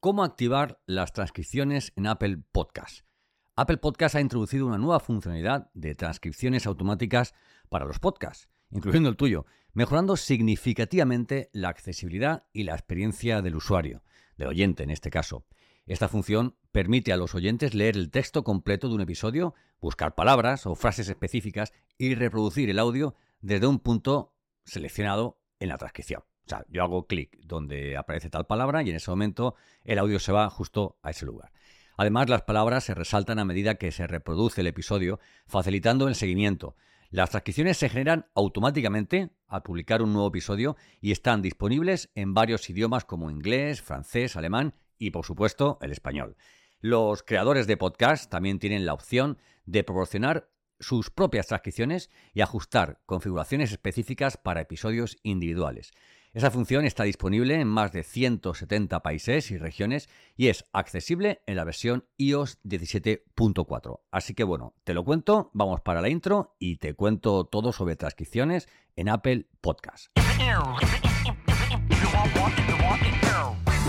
cómo activar las transcripciones en Apple Podcast. Apple Podcast ha introducido una nueva funcionalidad de transcripciones automáticas para los podcasts, incluyendo el tuyo, mejorando significativamente la accesibilidad y la experiencia del usuario, del oyente en este caso. Esta función permite a los oyentes leer el texto completo de un episodio, buscar palabras o frases específicas y reproducir el audio desde un punto seleccionado en la transcripción. Sea, yo hago clic donde aparece tal palabra y en ese momento el audio se va justo a ese lugar. Además, las palabras se resaltan a medida que se reproduce el episodio, facilitando el seguimiento. Las transcripciones se generan automáticamente al publicar un nuevo episodio y están disponibles en varios idiomas como inglés, francés, alemán y, por supuesto, el español. Los creadores de podcast también tienen la opción de proporcionar sus propias transcripciones y ajustar configuraciones específicas para episodios individuales. Esa función está disponible en más de 170 países y regiones y es accesible en la versión iOS 17.4. Así que bueno, te lo cuento, vamos para la intro y te cuento todo sobre transcripciones en Apple Podcast.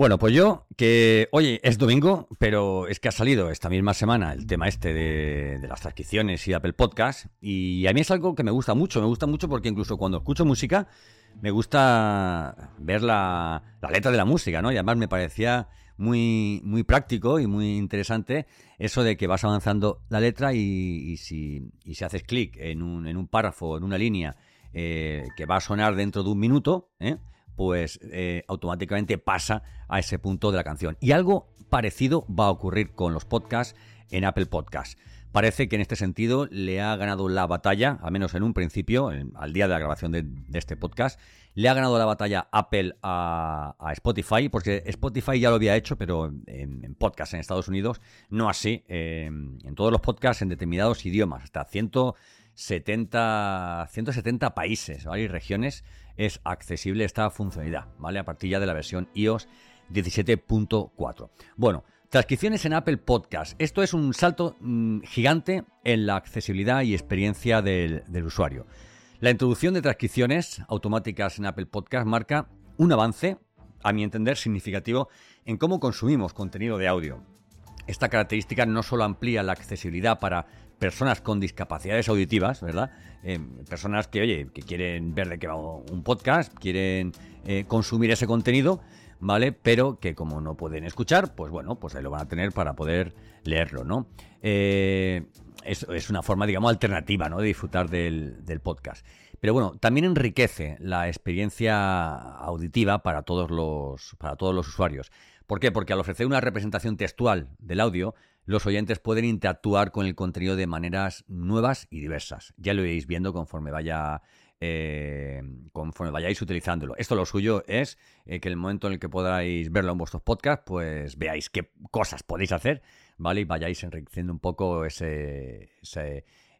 Bueno, pues yo, que oye, es domingo, pero es que ha salido esta misma semana el tema este de, las transcripciones y Apple Podcast, y a mí es algo que me gusta mucho, me gusta mucho porque incluso cuando escucho música, me gusta ver la, la letra de la música, ¿no? Y además me parecía muy, muy práctico y muy interesante eso de que vas avanzando la letra y, si, y si haces clic en un, en un párrafo, en una línea eh, que va a sonar dentro de un minuto, ¿eh? Pues eh, automáticamente pasa a ese punto de la canción. Y algo parecido va a ocurrir con los podcasts en Apple Podcasts. Parece que en este sentido le ha ganado la batalla, al menos en un principio, al día de la grabación de, este podcast, le ha ganado la batalla Apple a, Spotify, porque Spotify ya lo había hecho, pero en, en podcasts en Estados Unidos, no así, en todos los podcasts en determinados idiomas, hasta 170, 170 países y regiones es accesible esta funcionalidad, ¿vale? A partir ya de la versión iOS 17.4. Bueno, Transcripciones en Apple Podcast. Esto es un salto mm, gigante en la accesibilidad y experiencia del, usuario. La introducción de transcripciones automáticas en Apple Podcast marca un avance, a mi entender, significativo en cómo consumimos contenido de audio. Esta característica no solo amplía la accesibilidad para personas con discapacidades auditivas, ¿verdad? Eh, personas que, oye, que quieren ver de qué va un podcast, quieren eh, consumir ese contenido, ¿vale? Pero que como no pueden escuchar, pues bueno, pues ahí lo van a tener para poder leerlo, ¿no? Eh, es, una forma, digamos, alternativa, ¿no? De disfrutar del, podcast. Pero bueno, también enriquece la experiencia auditiva para todos los, para todos los usuarios. ¿Por qué? Porque al ofrecer una representación textual del audio, los oyentes pueden interactuar con el contenido de maneras nuevas y diversas. Ya lo iréis viendo conforme vaya eh, conforme vayáis utilizándolo. Esto lo suyo es eh, que el momento en el que podáis verlo en vuestros podcasts, pues veáis qué cosas podéis hacer, ¿vale? Y vayáis enriqueciendo un poco ese,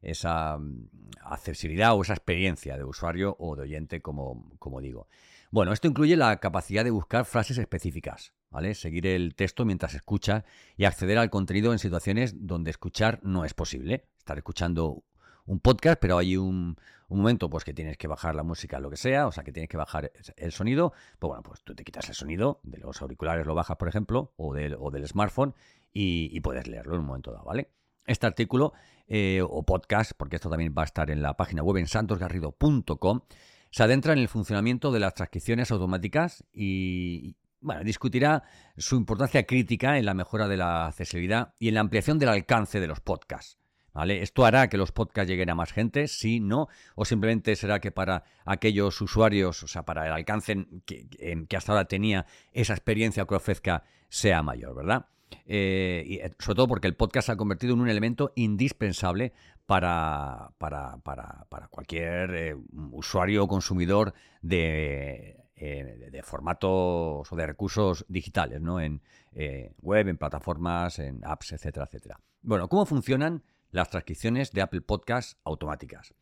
esa mm, accesibilidad o esa experiencia de usuario o de oyente, como, como digo. Bueno, esto incluye la capacidad de buscar frases específicas, ¿vale? Seguir el texto mientras escucha y acceder al contenido en situaciones donde escuchar no es posible. Estar escuchando un podcast, pero hay un, momento pues que tienes que bajar la música, lo que sea, o sea que tienes que bajar el sonido, pues bueno, pues tú te quitas el sonido de los auriculares, lo bajas, por ejemplo, o del, o del smartphone y, puedes leerlo en un momento dado, ¿vale? Este artículo eh, o podcast, porque esto también va a estar en la página web en santosgarrido.com, se adentra en el funcionamiento de las transcripciones automáticas y, bueno, discutirá su importancia crítica en la mejora de la accesibilidad y en la ampliación del alcance de los podcasts. ¿Vale? ¿Esto hará que los podcasts lleguen a más gente? Sí, no. O simplemente será que para aquellos usuarios, o sea, para el alcance que, que hasta ahora tenía esa experiencia que ofrezca, sea mayor, ¿verdad? Eh, eh, sobre todo porque el podcast se ha convertido en un elemento indispensable para, para, para, para cualquier eh, usuario o consumidor de, de, formatos o de recursos digitales, ¿no? En web, en plataformas, en apps, etcétera, etcétera. Bueno, ¿cómo funcionan las transcripciones de Apple Podcasts automáticas?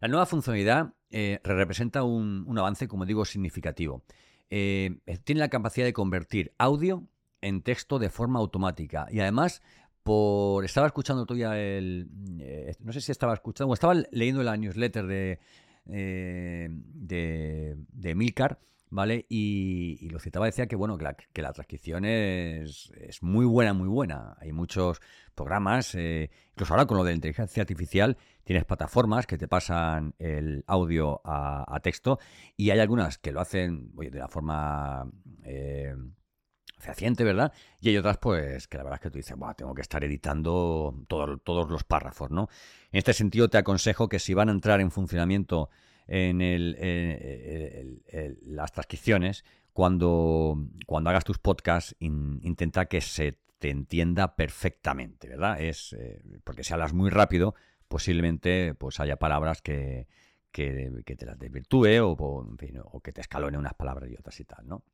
La nueva funcionalidad representa un, avance, como digo, significativo. tiene la capacidad de convertir audio en texto de forma automática. Y además, por estaba escuchando todavía el... Eh, no sé si estaba escuchando, o estaba leyendo la newsletter de, eh, de, de Milcar, ¿vale? Y, lo citaba, decía que, bueno, que la, que la transcripción es, es, muy buena, muy buena. Hay muchos programas, eh, incluso ahora con lo de la inteligencia artificial, tienes plataformas que te pasan el audio a, texto y hay algunas que lo hacen oye, de la forma... Eh, fehaciente, ¿verdad? Y hay otras, pues, que la verdad es que tú dices, tengo que estar editando todos los párrafos, ¿no? En este sentido, te aconsejo que si van a entrar en funcionamiento en las transcripciones, cuando, cuando hagas tus podcasts, intenta que se te entienda perfectamente, ¿verdad? Es eh, porque si hablas muy rápido, posiblemente pues haya palabras que, que, te las desvirtúe o, o que te escalone unas palabras y otras y tal, ¿no?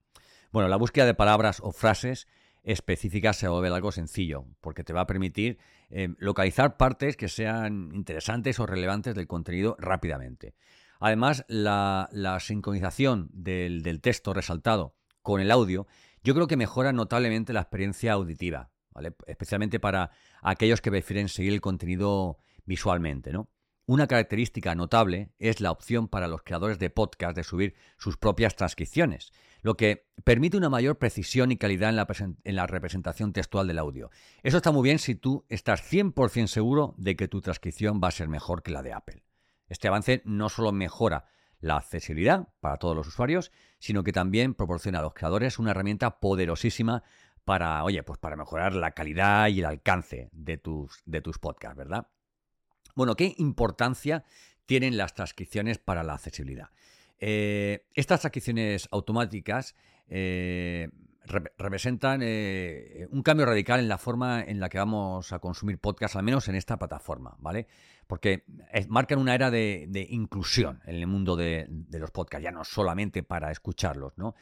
Bueno, la búsqueda de palabras o frases específicas se vuelve algo sencillo, porque te va a permitir eh, localizar partes que sean interesantes o relevantes del contenido rápidamente. Además, la, sincronización del, texto resaltado con el audio, yo creo que mejora notablemente la experiencia auditiva, especialmente para aquellos que prefieren seguir el contenido visualmente. Una característica notable es la opción para los creadores de podcast de subir sus propias transcripciones lo que permite una mayor precisión y calidad en la, representación textual del audio. Eso está muy bien si tú estás 100% seguro de que tu transcripción va a ser mejor que la de Apple. Este avance no solo mejora la accesibilidad para todos los usuarios, sino que también proporciona a los creadores una herramienta poderosísima para, oye, pues para mejorar la calidad y el alcance de tus, de tus podcasts, ¿verdad? Bueno, ¿qué importancia tienen las transcripciones para la accesibilidad? Eh, estas adquisiciones automáticas eh, representan eh, un cambio radical en la forma en la que vamos a consumir podcast, al menos en esta plataforma, ¿vale? Porque marcan una era de, inclusión en el mundo de, los podcasts, ya no solamente para escucharlos, ¿no?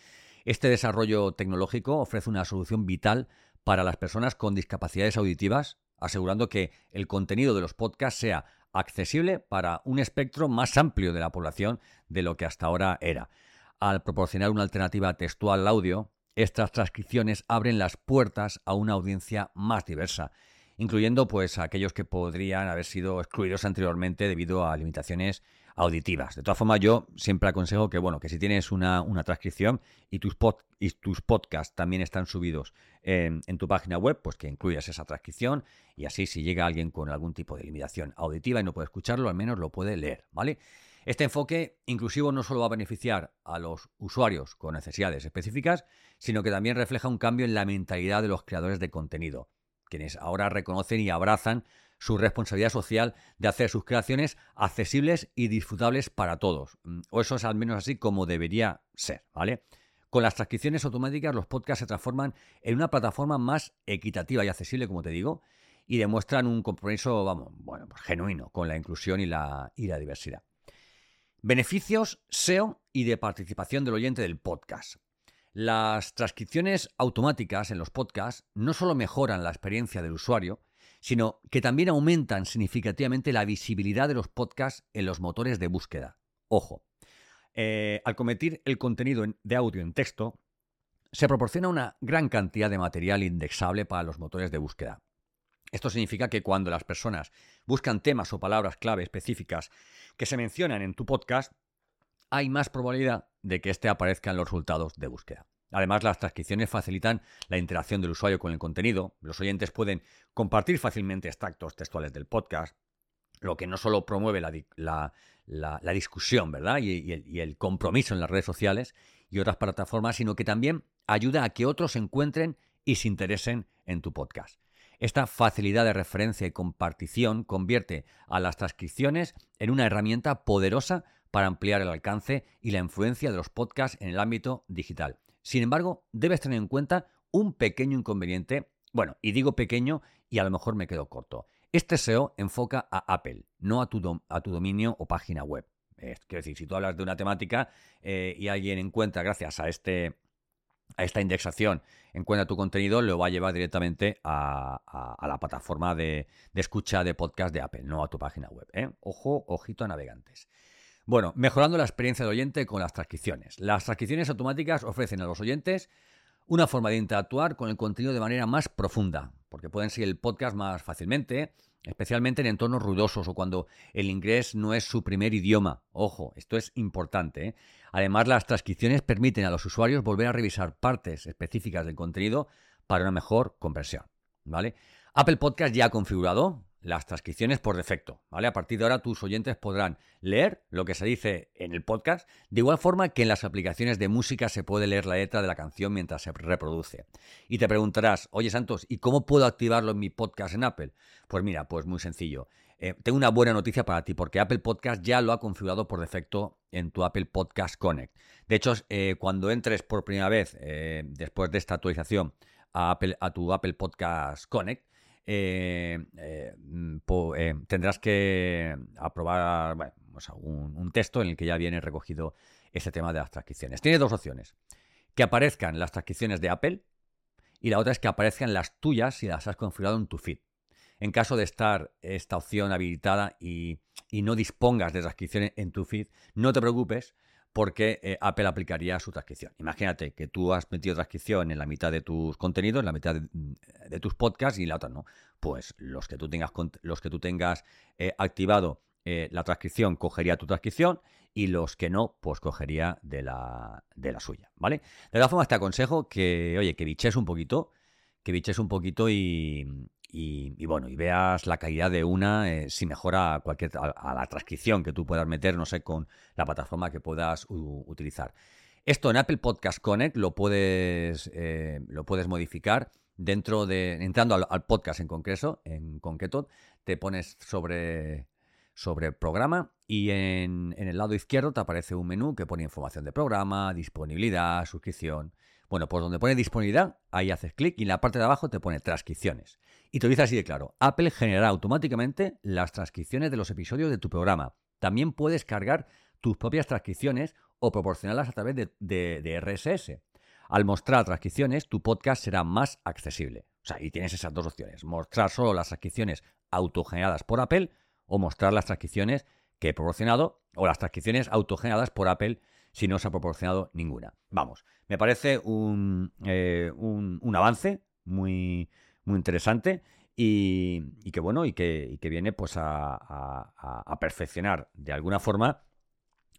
Este desarrollo tecnológico ofrece una solución vital para las personas con discapacidades auditivas, asegurando que el contenido de los podcasts sea accesible para un espectro más amplio de la población de lo que hasta ahora era. Al proporcionar una alternativa textual al audio, estas transcripciones abren las puertas a una audiencia más diversa, incluyendo pues a aquellos que podrían haber sido excluidos anteriormente debido a limitaciones auditivas. De todas formas, yo siempre aconsejo que, bueno, que si tienes una, transcripción y tus, y tus podcasts también están subidos en, tu página web, pues que incluyas esa transcripción y así si llega alguien con algún tipo de limitación auditiva y no puede escucharlo, al menos lo puede leer, ¿vale? Este enfoque inclusivo no solo va a beneficiar a los usuarios con necesidades específicas, sino que también refleja un cambio en la mentalidad de los creadores de contenido, quienes ahora reconocen y abrazan su responsabilidad social de hacer sus creaciones accesibles y disfrutables para todos. Mm, o eso es al menos así como debería ser, ¿vale? Con las transcripciones automáticas los podcasts se transforman en una plataforma más equitativa y accesible, como te digo, y demuestran un compromiso, vamos, bueno, pues genuino con la inclusión y la, y la diversidad. Beneficios SEO y de participación del oyente del podcast. Las transcripciones automáticas en los podcasts no solo mejoran la experiencia del usuario, sino que también aumentan significativamente la visibilidad de los podcasts en los motores de búsqueda. Ojo, eh, al convertir el contenido de audio en texto, se proporciona una gran cantidad de material indexable para los motores de búsqueda. Esto significa que cuando las personas buscan temas o palabras clave específicas que se mencionan en tu podcast, hay más probabilidad de que éste aparezca en los resultados de búsqueda. Además, las transcripciones facilitan la interacción del usuario con el contenido. Los oyentes pueden compartir fácilmente extractos textuales del podcast, lo que no solo promueve la, discusión, ¿verdad? Y, el, y, el, compromiso en las redes sociales y otras plataformas, sino que también ayuda a que otros se encuentren y se interesen en tu podcast. Esta facilidad de referencia y compartición convierte a las transcripciones en una herramienta poderosa para ampliar el alcance y la influencia de los podcasts en el ámbito digital. Sin embargo, debes tener en cuenta un pequeño inconveniente, bueno, y digo pequeño y a lo mejor me quedo corto. Este SEO enfoca a Apple, no a tu, a tu dominio o página web. quiero decir, si tú hablas de una temática eh, y alguien encuentra, gracias a, este, a esta indexación, encuentra tu contenido, lo va a llevar directamente a, la plataforma de, escucha de podcast de Apple, no a tu página web. ¿eh? Ojo, ojito a navegantes. Bueno, mejorando la experiencia del oyente con las transcripciones. Las transcripciones automáticas ofrecen a los oyentes una forma de interactuar con el contenido de manera más profunda, porque pueden seguir el podcast más fácilmente, especialmente en entornos ruidosos o cuando el inglés no es su primer idioma. Ojo, esto es importante. ¿eh? Además, las transcripciones permiten a los usuarios volver a revisar partes específicas del contenido para una mejor conversión. ¿vale? Apple Podcast ya ha configurado las transcripciones por defecto, ¿vale? A partir de ahora tus oyentes podrán leer lo que se dice en el podcast, de igual forma que en las aplicaciones de música se puede leer la letra de la canción mientras se reproduce. Y te preguntarás, oye Santos, ¿y cómo puedo activarlo en mi podcast en Apple? Pues mira, pues muy sencillo. Eh, tengo una buena noticia para ti, porque Apple Podcast ya lo ha configurado por defecto en tu Apple Podcast Connect. De hecho, eh, cuando entres por primera vez, eh, después de esta actualización, a, Apple, a tu Apple Podcast Connect, eh, eh, mm, eh, tendrás que aprobar un, texto en el que ya viene recogido ese tema de las transcripciones. Tiene dos opciones. Que aparezcan las transcripciones de Apple y la otra es que aparezcan las tuyas si las has configurado en tu feed. En caso de estar esta opción habilitada y, y no dispongas de transcripciones en tu feed, no te preocupes porque eh, Apple aplicaría su transcripción. Imagínate que tú has metido transcripción en la mitad de tus contenidos, en la mitad de, tus podcasts y la otra no. Pues los que tú tengas, los que tú tengas eh, activado eh, la transcripción cogería tu transcripción y los que no, pues cogería de la, de la suya, ¿vale? De todas formas te aconsejo que, oye, que biches un poquito, que biches un poquito y, y, bueno, y veas la calidad de una, eh, si mejora cualquier, a, la transcripción que tú puedas meter, no sé, con la plataforma que puedas utilizar. Esto en Apple Podcast Connect lo puedes, eh, lo puedes modificar dentro de, entrando al, podcast en concreto, en concreto, te pones sobre, sobre programa y en, en el lado izquierdo te aparece un menú que pone información de programa, disponibilidad, suscripción. Bueno, pues donde pone disponibilidad, ahí haces clic y en la parte de abajo te pone transcripciones. Y te dice así de claro, Apple generará automáticamente las transcripciones de los episodios de tu programa. También puedes cargar tus propias transcripciones o proporcionarlas a través de, RSS. Al mostrar transcripciones, tu podcast será más accesible. O sea, y tienes esas dos opciones, mostrar solo las transcripciones autogeneradas por Apple o mostrar las transcripciones que he proporcionado o las transcripciones autogeneradas por Apple si no se ha proporcionado ninguna. Vamos, me parece un, eh, un avance muy, muy interesante y, que bueno, y que, viene pues a, perfeccionar de alguna forma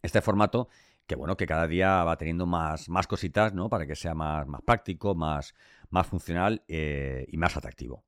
este formato que bueno, que cada día va teniendo más, más cositas, ¿no? Para que sea más, más práctico, más, más funcional eh, y más atractivo.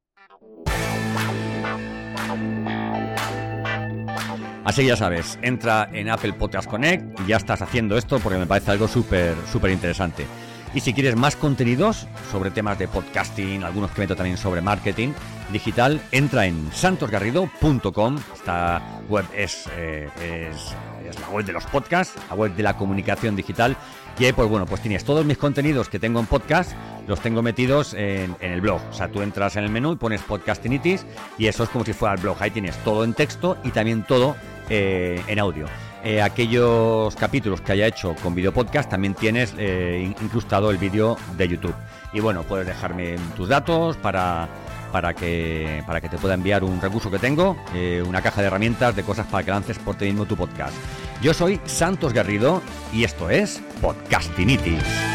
Así que ya sabes, entra en Apple Podcast Connect y ya estás haciendo esto porque me parece algo súper, súper interesante. Y si quieres más contenidos sobre temas de podcasting, algunos que meto también sobre marketing digital, entra en santosgarrido.com. Esta web es, eh, es, es, la web de los podcasts, la web de la comunicación digital. Y ahí, pues bueno, pues tienes todos mis contenidos que tengo en podcast, los tengo metidos en, en el blog. O sea, tú entras en el menú y pones podcastinitis y eso es como si fuera el blog. Ahí tienes todo en texto y también todo eh, en audio. Eh, aquellos capítulos que haya hecho con video podcast, también tienes eh, incrustado el vídeo de YouTube. Y bueno, puedes dejarme tus datos para, para, que, para que te pueda enviar un recurso que tengo, eh, una caja de herramientas de cosas para que lances por ti mismo tu podcast. Yo soy Santos Garrido y esto es Podcastinitis.